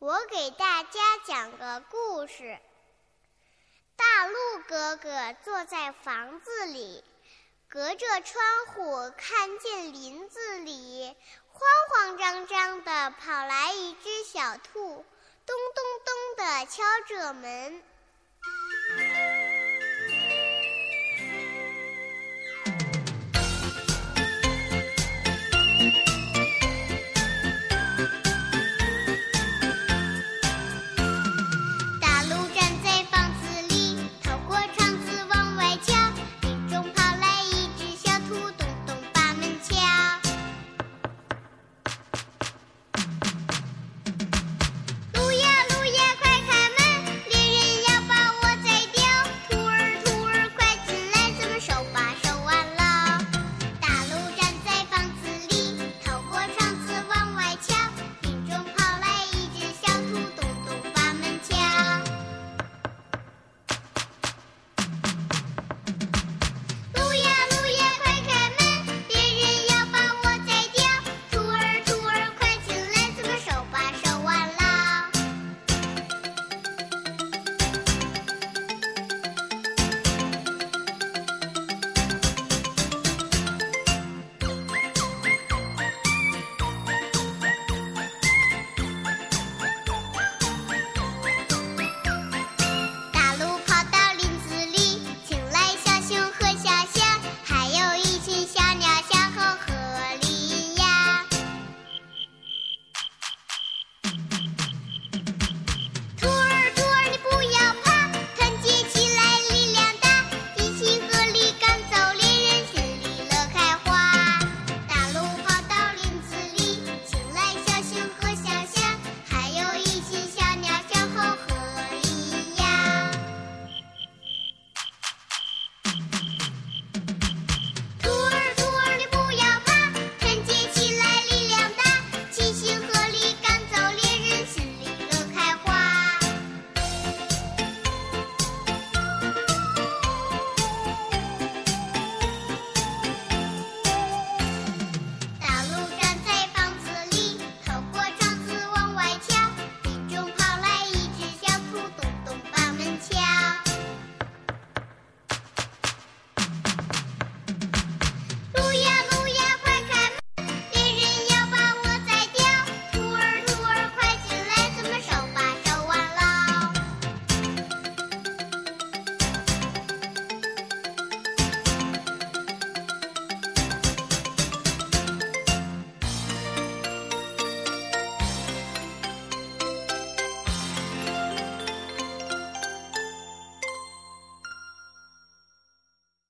我给大家讲个故事。大鹿哥哥坐在房子里，隔着窗户看见林子里慌慌张张地跑来一只小兔，咚咚咚地敲着门。